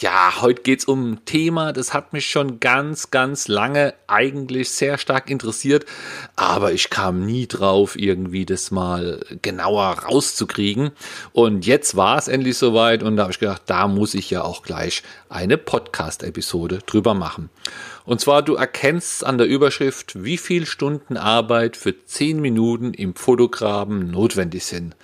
Ja, heute geht's um ein Thema, das hat mich schon ganz, ganz lange eigentlich sehr stark interessiert, aber ich kam nie drauf, irgendwie das mal genauer rauszukriegen. Und jetzt war es endlich soweit und da habe ich gedacht, da muss ich ja auch gleich eine Podcast-Episode drüber machen. Und zwar, du erkennst an der Überschrift, wie viel Stunden Arbeit für 10 Minuten im Fotograben notwendig sind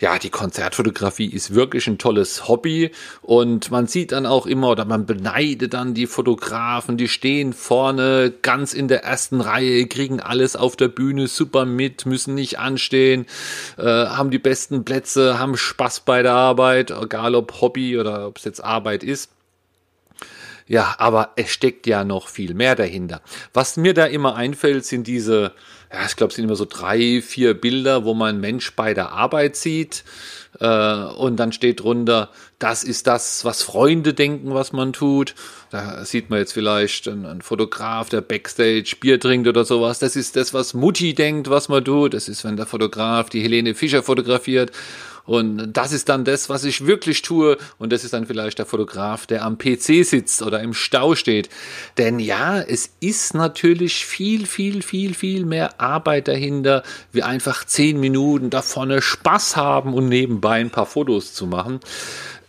ja, die Konzertfotografie ist wirklich ein tolles Hobby und man sieht dann auch immer oder man beneidet dann die Fotografen, die stehen vorne ganz in der ersten Reihe, kriegen alles auf der Bühne super mit, müssen nicht anstehen, äh, haben die besten Plätze, haben Spaß bei der Arbeit, egal ob Hobby oder ob es jetzt Arbeit ist. Ja, aber es steckt ja noch viel mehr dahinter. Was mir da immer einfällt, sind diese ja, ich glaube, es sind immer so drei, vier Bilder, wo man Mensch bei der Arbeit sieht. Äh, und dann steht drunter, das ist das, was Freunde denken, was man tut. Da sieht man jetzt vielleicht einen, einen Fotograf, der Backstage Bier trinkt oder sowas. Das ist das, was Mutti denkt, was man tut. Das ist, wenn der Fotograf die Helene Fischer fotografiert. Und das ist dann das, was ich wirklich tue. Und das ist dann vielleicht der Fotograf, der am PC sitzt oder im Stau steht. Denn ja, es ist natürlich viel, viel, viel, viel mehr Arbeit dahinter, wie einfach zehn Minuten da vorne Spaß haben und nebenbei ein paar Fotos zu machen.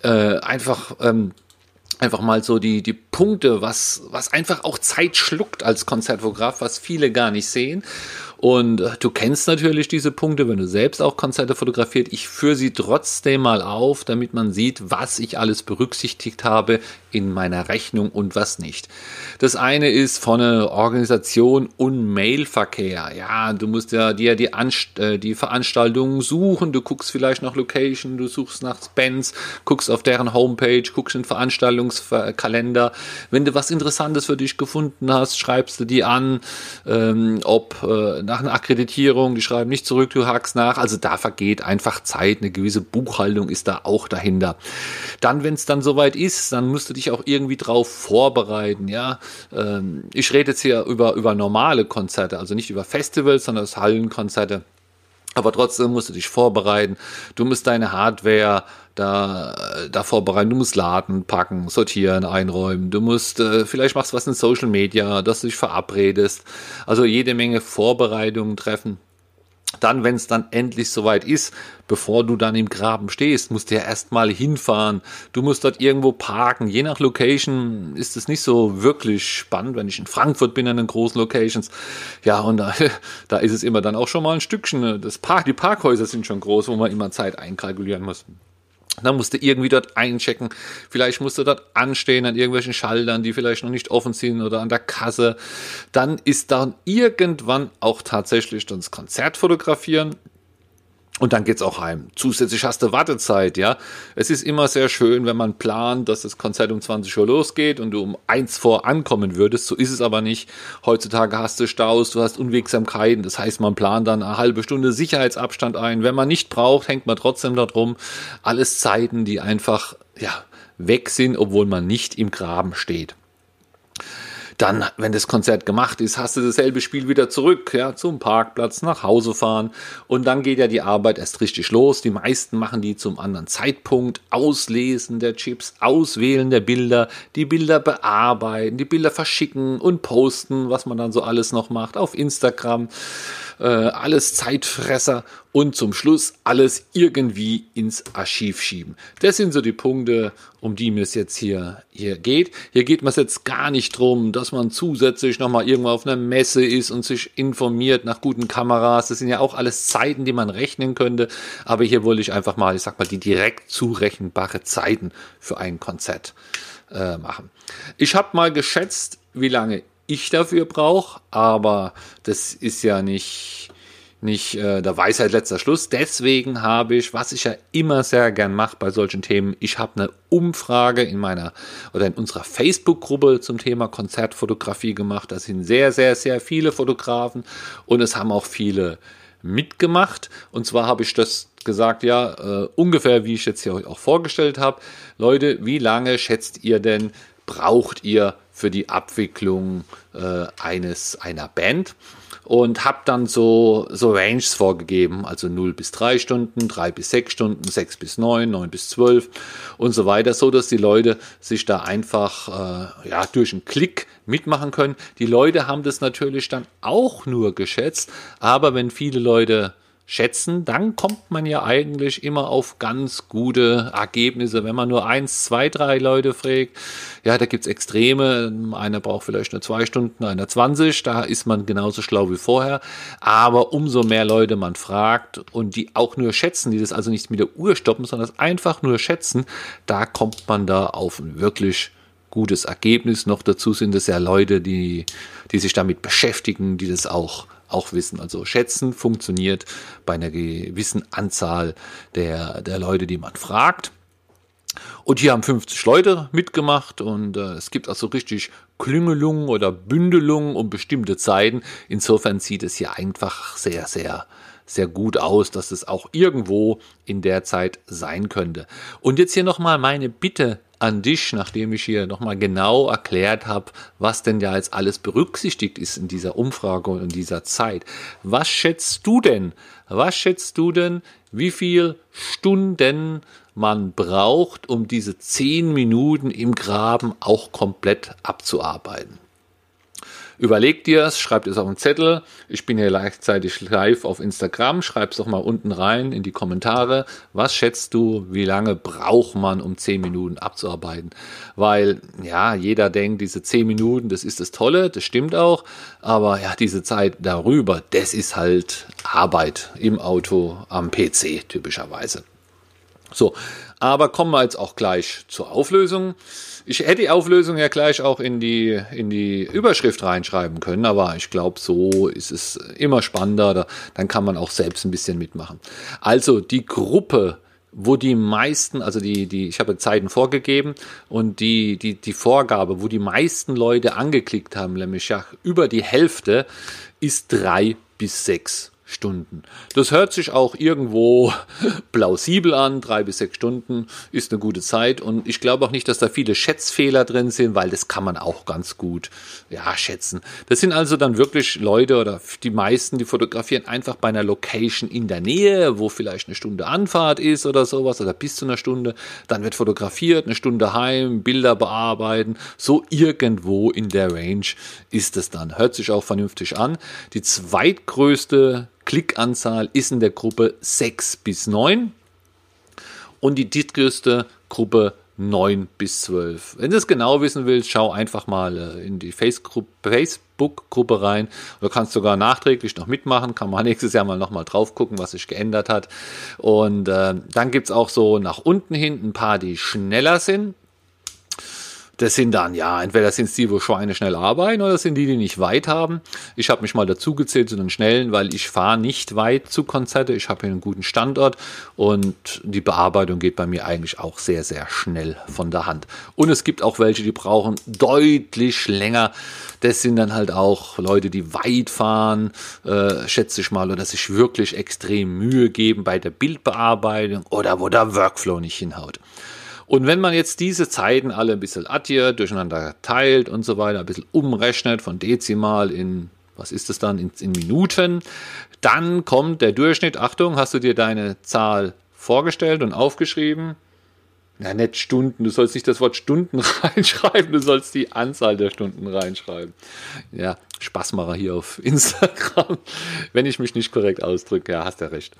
Äh, einfach, ähm, einfach mal so die, die Punkte, was, was einfach auch Zeit schluckt als Konzertfotograf, was viele gar nicht sehen. Und du kennst natürlich diese Punkte, wenn du selbst auch Konzerte fotografiert. Ich führe sie trotzdem mal auf, damit man sieht, was ich alles berücksichtigt habe in meiner Rechnung und was nicht. Das eine ist von der Organisation und Mailverkehr. Ja, du musst ja dir die, Anst äh, die Veranstaltungen suchen. Du guckst vielleicht nach Location, du suchst nach Bands, guckst auf deren Homepage, guckst in Veranstaltungskalender. Wenn du was Interessantes für dich gefunden hast, schreibst du die an, ähm, ob äh, nach einer Akkreditierung, die schreiben nicht zurück, du hakst nach. Also da vergeht einfach Zeit, eine gewisse Buchhaltung ist da auch dahinter. Dann, wenn es dann soweit ist, dann musst du dich auch irgendwie drauf vorbereiten. Ja, ähm, ich rede jetzt hier über, über normale Konzerte, also nicht über Festivals, sondern Hallenkonzerte. Aber trotzdem musst du dich vorbereiten. Du musst deine Hardware da, da vorbereiten. Du musst laden, packen, sortieren, einräumen. Du musst, äh, vielleicht machst du was in Social Media, dass du dich verabredest. Also jede Menge Vorbereitungen treffen. Dann, wenn es dann endlich soweit ist, bevor du dann im Graben stehst, musst du ja erstmal hinfahren. Du musst dort irgendwo parken. Je nach Location ist es nicht so wirklich spannend, wenn ich in Frankfurt bin, an den großen Locations. Ja, und da, da ist es immer dann auch schon mal ein Stückchen. Das Park, die Parkhäuser sind schon groß, wo man immer Zeit einkalkulieren muss. Dann musst du irgendwie dort einchecken. Vielleicht musst du dort anstehen an irgendwelchen Schaltern, die vielleicht noch nicht offen sind oder an der Kasse. Dann ist dann irgendwann auch tatsächlich das Konzert fotografieren. Und dann geht's auch heim. Zusätzlich hast du Wartezeit, ja. Es ist immer sehr schön, wenn man plant, dass das Konzert um 20 Uhr losgeht und du um eins vor ankommen würdest. So ist es aber nicht. Heutzutage hast du Staus, du hast Unwegsamkeiten. Das heißt, man plant dann eine halbe Stunde Sicherheitsabstand ein. Wenn man nicht braucht, hängt man trotzdem dort rum. Alles Zeiten, die einfach, ja, weg sind, obwohl man nicht im Graben steht. Dann, wenn das Konzert gemacht ist, hast du dasselbe Spiel wieder zurück, ja, zum Parkplatz, nach Hause fahren. Und dann geht ja die Arbeit erst richtig los. Die meisten machen die zum anderen Zeitpunkt. Auslesen der Chips, Auswählen der Bilder, die Bilder bearbeiten, die Bilder verschicken und posten, was man dann so alles noch macht auf Instagram äh, alles Zeitfresser und zum Schluss alles irgendwie ins Archiv schieben. Das sind so die Punkte, um die mir es jetzt hier, hier geht. Hier geht es jetzt gar nicht drum, dass man zusätzlich nochmal irgendwo auf einer Messe ist und sich informiert nach guten Kameras. Das sind ja auch alles Zeiten, die man rechnen könnte. Aber hier wollte ich einfach mal, ich sag mal, die direkt zurechenbare Zeiten für ein Konzert äh, machen. Ich habe mal geschätzt, wie lange ich dafür brauche, aber das ist ja nicht, nicht äh, der Weisheit letzter Schluss. Deswegen habe ich, was ich ja immer sehr gern mache bei solchen Themen, ich habe eine Umfrage in meiner oder in unserer Facebook-Gruppe zum Thema Konzertfotografie gemacht. Da sind sehr, sehr, sehr viele Fotografen und es haben auch viele mitgemacht. Und zwar habe ich das gesagt, ja, äh, ungefähr wie ich jetzt hier auch vorgestellt habe. Leute, wie lange schätzt ihr denn, braucht ihr für die Abwicklung äh, eines einer Band? und habe dann so, so Ranges vorgegeben, also 0 bis 3 Stunden, 3 bis 6 Stunden, 6 bis 9, 9 bis 12 und so weiter, so dass die Leute sich da einfach äh, ja, durch einen Klick mitmachen können. Die Leute haben das natürlich dann auch nur geschätzt, aber wenn viele Leute schätzen, dann kommt man ja eigentlich immer auf ganz gute Ergebnisse. Wenn man nur eins, zwei, drei Leute fragt, ja, da gibt's Extreme. Einer braucht vielleicht nur zwei Stunden, einer 20, da ist man genauso schlau wie vorher. Aber umso mehr Leute man fragt und die auch nur schätzen, die das also nicht mit der Uhr stoppen, sondern das einfach nur schätzen, da kommt man da auf ein wirklich gutes Ergebnis. Noch dazu sind es ja Leute, die, die sich damit beschäftigen, die das auch auch wissen. Also schätzen funktioniert bei einer gewissen Anzahl der, der Leute, die man fragt. Und hier haben 50 Leute mitgemacht und äh, es gibt also richtig Klüngelungen oder Bündelungen um bestimmte Zeiten. Insofern sieht es hier einfach sehr, sehr, sehr gut aus, dass es auch irgendwo in der Zeit sein könnte. Und jetzt hier nochmal meine Bitte an dich, nachdem ich hier nochmal genau erklärt habe, was denn ja jetzt alles berücksichtigt ist in dieser Umfrage und in dieser Zeit. Was schätzt du denn? Was schätzt du denn, wie viel Stunden man braucht, um diese zehn Minuten im Graben auch komplett abzuarbeiten? Überleg dir es, schreib es auf einen Zettel. Ich bin hier gleichzeitig live auf Instagram. Schreib es doch mal unten rein in die Kommentare. Was schätzt du, wie lange braucht man, um 10 Minuten abzuarbeiten? Weil, ja, jeder denkt, diese 10 Minuten, das ist das Tolle, das stimmt auch. Aber ja, diese Zeit darüber, das ist halt Arbeit im Auto am PC typischerweise. So, aber kommen wir jetzt auch gleich zur Auflösung. Ich hätte die Auflösung ja gleich auch in die, in die Überschrift reinschreiben können, aber ich glaube, so ist es immer spannender. Da, dann kann man auch selbst ein bisschen mitmachen. Also die Gruppe, wo die meisten, also die, die, ich habe Zeiten vorgegeben und die, die, die Vorgabe, wo die meisten Leute angeklickt haben, ja über die Hälfte, ist drei bis sechs Stunden. Das hört sich auch irgendwo plausibel an. Drei bis sechs Stunden ist eine gute Zeit. Und ich glaube auch nicht, dass da viele Schätzfehler drin sind, weil das kann man auch ganz gut ja, schätzen. Das sind also dann wirklich Leute oder die meisten, die fotografieren einfach bei einer Location in der Nähe, wo vielleicht eine Stunde Anfahrt ist oder sowas oder bis zu einer Stunde. Dann wird fotografiert, eine Stunde heim, Bilder bearbeiten. So irgendwo in der Range ist es dann. Hört sich auch vernünftig an. Die zweitgrößte Klickanzahl ist in der Gruppe 6 bis 9 und die drittgrößte Gruppe 9 bis 12. Wenn du es genau wissen willst, schau einfach mal äh, in die Facebook-Gruppe rein. Du kannst sogar nachträglich noch mitmachen, kann man nächstes Jahr mal nochmal drauf gucken, was sich geändert hat. Und äh, dann gibt es auch so nach unten hin ein paar, die schneller sind. Das sind dann, ja, entweder sind es die, wo Schweine schnell arbeiten, oder das sind die, die nicht weit haben. Ich habe mich mal dazu gezählt zu den Schnellen, weil ich fahre nicht weit zu Konzerte. Ich habe hier einen guten Standort und die Bearbeitung geht bei mir eigentlich auch sehr, sehr schnell von der Hand. Und es gibt auch welche, die brauchen deutlich länger. Das sind dann halt auch Leute, die weit fahren, äh, schätze ich mal, oder sich wirklich extrem Mühe geben bei der Bildbearbeitung oder wo der Workflow nicht hinhaut. Und wenn man jetzt diese Zeiten alle ein bisschen addiert, durcheinander teilt und so weiter, ein bisschen umrechnet von Dezimal in, was ist das dann, in, in Minuten, dann kommt der Durchschnitt, Achtung, hast du dir deine Zahl vorgestellt und aufgeschrieben? Na, nicht Stunden, du sollst nicht das Wort Stunden reinschreiben, du sollst die Anzahl der Stunden reinschreiben. Ja, Spaßmacher hier auf Instagram, wenn ich mich nicht korrekt ausdrücke, ja, hast ja recht.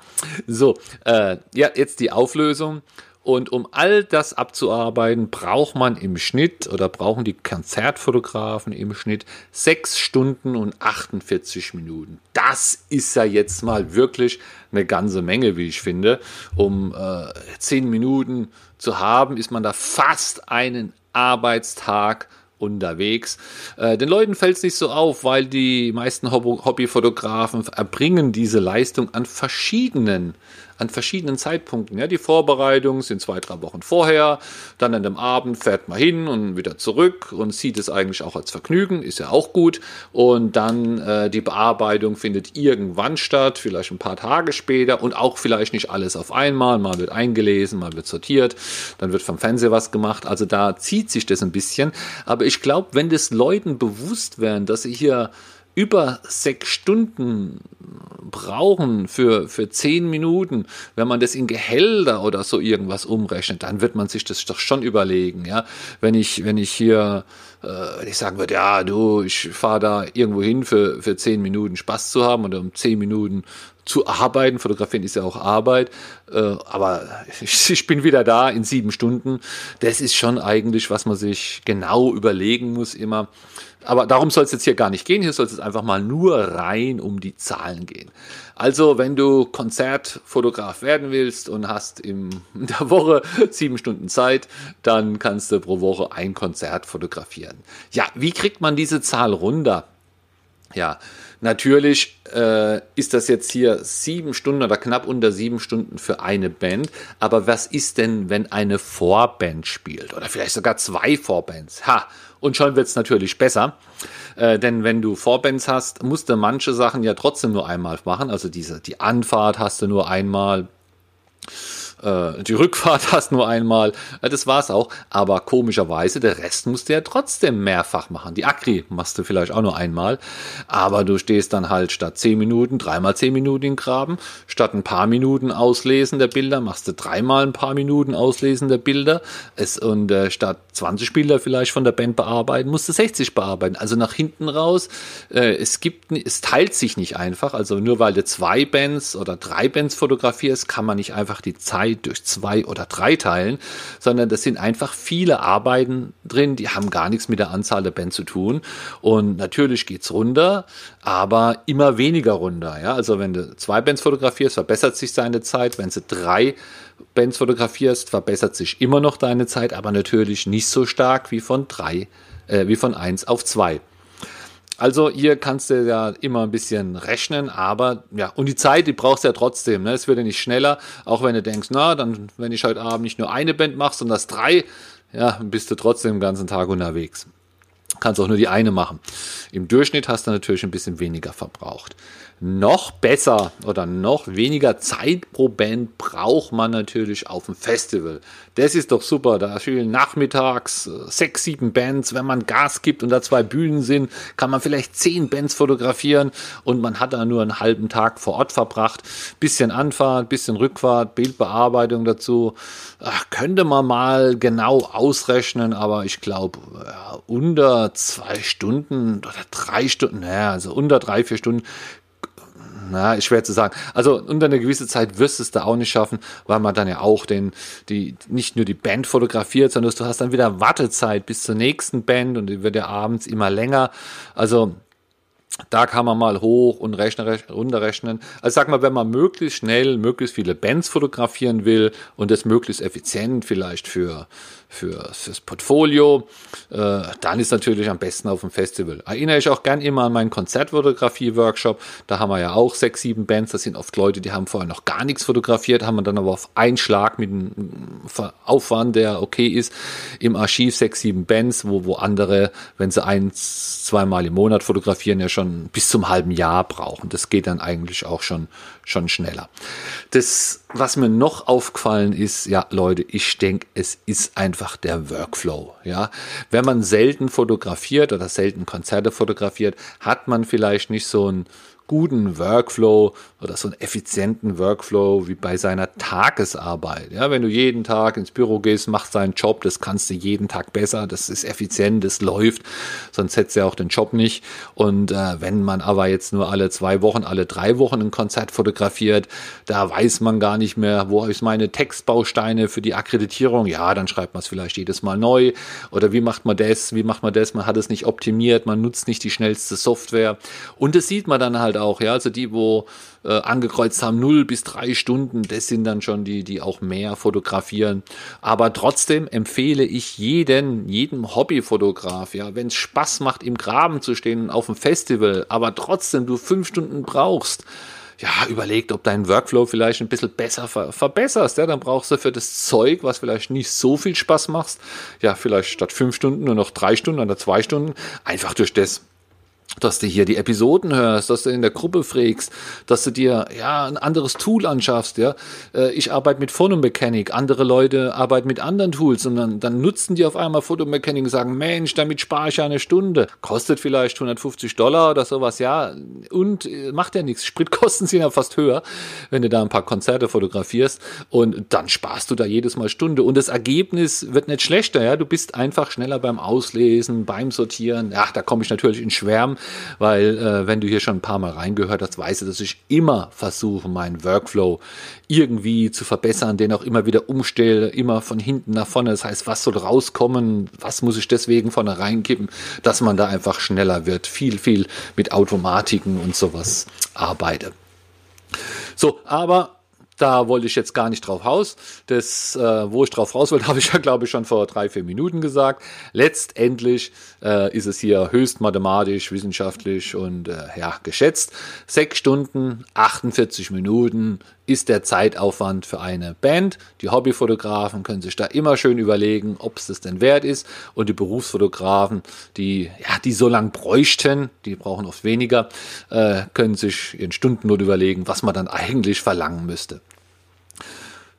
So, äh, ja, jetzt die Auflösung. Und um all das abzuarbeiten, braucht man im Schnitt oder brauchen die Konzertfotografen im Schnitt 6 Stunden und 48 Minuten. Das ist ja jetzt mal wirklich eine ganze Menge, wie ich finde. Um äh, 10 Minuten zu haben, ist man da fast einen Arbeitstag unterwegs. Äh, den Leuten fällt es nicht so auf, weil die meisten Hobbyfotografen erbringen diese Leistung an verschiedenen an verschiedenen Zeitpunkten. Ja, die Vorbereitungen sind zwei, drei Wochen vorher, dann an dem Abend fährt man hin und wieder zurück und sieht es eigentlich auch als Vergnügen, ist ja auch gut. Und dann äh, die Bearbeitung findet irgendwann statt, vielleicht ein paar Tage später und auch vielleicht nicht alles auf einmal. Mal wird eingelesen, mal wird sortiert, dann wird vom Fernseher was gemacht. Also da zieht sich das ein bisschen. Aber ich glaube, wenn das Leuten bewusst wären, dass sie hier über sechs Stunden brauchen für, für zehn Minuten, wenn man das in Gehälter oder so irgendwas umrechnet, dann wird man sich das doch schon überlegen. Ja? Wenn, ich, wenn ich hier, äh, wenn ich sagen würde, ja, du, ich fahre da irgendwo hin für, für zehn Minuten Spaß zu haben oder um zehn Minuten zu arbeiten. Fotografieren ist ja auch Arbeit. Äh, aber ich, ich, bin wieder da in sieben Stunden. Das ist schon eigentlich, was man sich genau überlegen muss immer. Aber darum soll es jetzt hier gar nicht gehen. Hier soll es einfach mal nur rein um die Zahlen gehen. Also, wenn du Konzertfotograf werden willst und hast in der Woche sieben Stunden Zeit, dann kannst du pro Woche ein Konzert fotografieren. Ja, wie kriegt man diese Zahl runter? Ja, natürlich äh, ist das jetzt hier sieben Stunden oder knapp unter sieben Stunden für eine Band. Aber was ist denn, wenn eine Vorband spielt? Oder vielleicht sogar zwei Vorbands? Ha! Und schon wird es natürlich besser. Äh, denn wenn du Vorbands hast, musst du manche Sachen ja trotzdem nur einmal machen. Also diese, die Anfahrt hast du nur einmal äh, die Rückfahrt hast nur einmal, äh, das war's auch. Aber komischerweise, der Rest musst du ja trotzdem mehrfach machen. Die Akri machst du vielleicht auch nur einmal, aber du stehst dann halt statt 10 Minuten, dreimal 10 Minuten in Graben, statt ein paar Minuten Auslesen der Bilder, machst du dreimal ein paar Minuten Auslesen der Bilder es, und äh, statt 20 Bilder vielleicht von der Band bearbeiten, musst du 60 bearbeiten. Also nach hinten raus, äh, es gibt, es teilt sich nicht einfach. Also nur weil du zwei Bands oder drei Bands fotografierst, kann man nicht einfach die Zeit Zeit durch zwei oder drei teilen, sondern das sind einfach viele Arbeiten drin, die haben gar nichts mit der Anzahl der Bands zu tun. Und natürlich geht es runter, aber immer weniger runter. Ja? Also wenn du zwei Bands fotografierst, verbessert sich seine Zeit. Wenn du drei Bands fotografierst, verbessert sich immer noch deine Zeit, aber natürlich nicht so stark wie von drei, äh, wie von eins auf zwei. Also hier kannst du ja immer ein bisschen rechnen, aber ja, und die Zeit, die brauchst du ja trotzdem. Ne? Es wird ja nicht schneller, auch wenn du denkst, na, dann, wenn ich heute Abend nicht nur eine Band mache, sondern das drei, ja, bist du trotzdem den ganzen Tag unterwegs. Kannst auch nur die eine machen. Im Durchschnitt hast du natürlich ein bisschen weniger verbraucht noch besser oder noch weniger Zeit pro Band braucht man natürlich auf dem Festival. Das ist doch super. Da spielen nachmittags äh, sechs, sieben Bands. Wenn man Gas gibt und da zwei Bühnen sind, kann man vielleicht zehn Bands fotografieren und man hat da nur einen halben Tag vor Ort verbracht. Bisschen Anfahrt, bisschen Rückfahrt, Bildbearbeitung dazu. Ach, könnte man mal genau ausrechnen, aber ich glaube, ja, unter zwei Stunden oder drei Stunden, naja, also unter drei, vier Stunden na, schwer zu sagen. Also unter einer gewissen Zeit wirst du es da auch nicht schaffen, weil man dann ja auch den, die, nicht nur die Band fotografiert, sondern du hast dann wieder Wartezeit bis zur nächsten Band und die wird ja abends immer länger. Also da kann man mal hoch und rechnen, runterrechnen. Also sag mal, wenn man möglichst schnell, möglichst viele Bands fotografieren will und das möglichst effizient vielleicht für für, fürs Portfolio, äh, dann ist natürlich am besten auf dem Festival. Erinnere ich auch gern immer an meinen Konzertfotografie-Workshop. Da haben wir ja auch sechs, sieben Bands. Das sind oft Leute, die haben vorher noch gar nichts fotografiert, haben dann aber auf einen Schlag mit einem Aufwand, der okay ist, im Archiv sechs, sieben Bands, wo, wo andere, wenn sie eins, zweimal im Monat fotografieren, ja schon bis zum halben Jahr brauchen. Das geht dann eigentlich auch schon, schon schneller. Das, was mir noch aufgefallen ist, ja, Leute, ich denke, es ist einfach der Workflow. Ja, wenn man selten fotografiert oder selten Konzerte fotografiert, hat man vielleicht nicht so ein guten Workflow oder so einen effizienten Workflow wie bei seiner Tagesarbeit. Ja, wenn du jeden Tag ins Büro gehst, machst deinen Job, das kannst du jeden Tag besser, das ist effizient, das läuft, sonst hättest du ja auch den Job nicht. Und äh, wenn man aber jetzt nur alle zwei Wochen, alle drei Wochen ein Konzert fotografiert, da weiß man gar nicht mehr, wo ist meine Textbausteine für die Akkreditierung. Ja, dann schreibt man es vielleicht jedes Mal neu. Oder wie macht man das? Wie macht man das? Man hat es nicht optimiert, man nutzt nicht die schnellste Software. Und das sieht man dann halt auch, ja. Also die, wo äh, angekreuzt haben, 0 bis 3 Stunden, das sind dann schon die, die auch mehr fotografieren. Aber trotzdem empfehle ich jeden, jedem Hobbyfotograf, ja, wenn es Spaß macht, im Graben zu stehen auf dem Festival, aber trotzdem du fünf Stunden brauchst, ja, überlegt, ob dein Workflow vielleicht ein bisschen besser ver verbesserst. Ja, dann brauchst du für das Zeug, was vielleicht nicht so viel Spaß macht, ja, vielleicht statt fünf Stunden nur noch drei Stunden oder zwei Stunden, einfach durch das dass du hier die Episoden hörst, dass du in der Gruppe fragst, dass du dir ja ein anderes Tool anschaffst, ja. Äh, ich arbeite mit Phonomechanic, andere Leute arbeiten mit anderen Tools und dann, dann nutzen die auf einmal Phonomechanic und sagen, Mensch, damit spare ich eine Stunde. Kostet vielleicht 150 Dollar oder sowas, ja. Und äh, macht ja nichts. Spritkosten sind ja fast höher, wenn du da ein paar Konzerte fotografierst und dann sparst du da jedes Mal Stunde und das Ergebnis wird nicht schlechter, ja. Du bist einfach schneller beim Auslesen, beim Sortieren. Ja, da komme ich natürlich in Schwärmen weil äh, wenn du hier schon ein paar Mal reingehört hast, weißt du, dass ich immer versuche, meinen Workflow irgendwie zu verbessern, den auch immer wieder umstelle, immer von hinten nach vorne. Das heißt, was soll rauskommen, was muss ich deswegen vorne reinkippen, dass man da einfach schneller wird, viel, viel mit Automatiken und sowas arbeite. So, aber da wollte ich jetzt gar nicht drauf raus. Das, äh, wo ich drauf raus wollte, habe ich ja, glaube ich, schon vor drei, vier Minuten gesagt. Letztendlich äh, ist es hier höchst mathematisch, wissenschaftlich und äh, ja, geschätzt. Sechs Stunden, 48 Minuten ist der Zeitaufwand für eine Band. Die Hobbyfotografen können sich da immer schön überlegen, ob es das denn wert ist. Und die Berufsfotografen, die, ja, die so lang bräuchten, die brauchen oft weniger, äh, können sich ihren Stundennot überlegen, was man dann eigentlich verlangen müsste.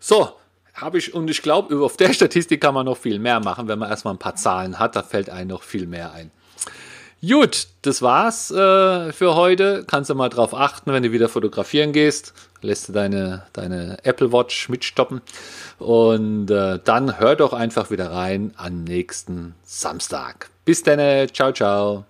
So, habe ich, und ich glaube, auf der Statistik kann man noch viel mehr machen, wenn man erstmal ein paar Zahlen hat, da fällt einem noch viel mehr ein. Gut, das war's äh, für heute. Kannst du mal drauf achten, wenn du wieder fotografieren gehst. Lässt du deine, deine Apple Watch mitstoppen. Und äh, dann hör doch einfach wieder rein am nächsten Samstag. Bis dann, ciao, ciao.